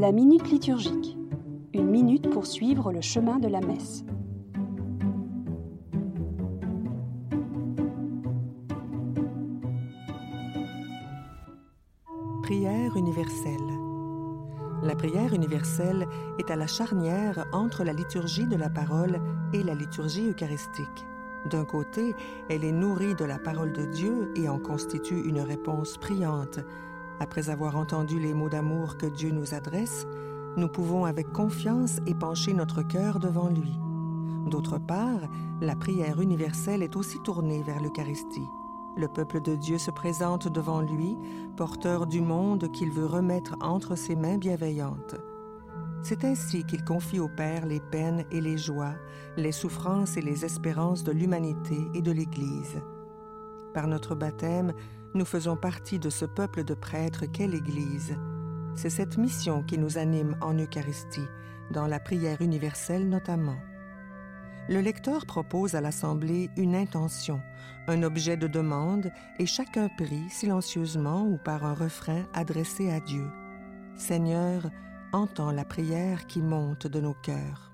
La minute liturgique. Une minute pour suivre le chemin de la messe. Prière universelle. La prière universelle est à la charnière entre la liturgie de la parole et la liturgie eucharistique. D'un côté, elle est nourrie de la parole de Dieu et en constitue une réponse priante. Après avoir entendu les mots d'amour que Dieu nous adresse, nous pouvons avec confiance épancher notre cœur devant lui. D'autre part, la prière universelle est aussi tournée vers l'Eucharistie. Le peuple de Dieu se présente devant lui, porteur du monde qu'il veut remettre entre ses mains bienveillantes. C'est ainsi qu'il confie au Père les peines et les joies, les souffrances et les espérances de l'humanité et de l'Église. Par notre baptême, nous faisons partie de ce peuple de prêtres qu'est l'Église. C'est cette mission qui nous anime en Eucharistie, dans la prière universelle notamment. Le lecteur propose à l'Assemblée une intention, un objet de demande, et chacun prie silencieusement ou par un refrain adressé à Dieu. Seigneur, entends la prière qui monte de nos cœurs.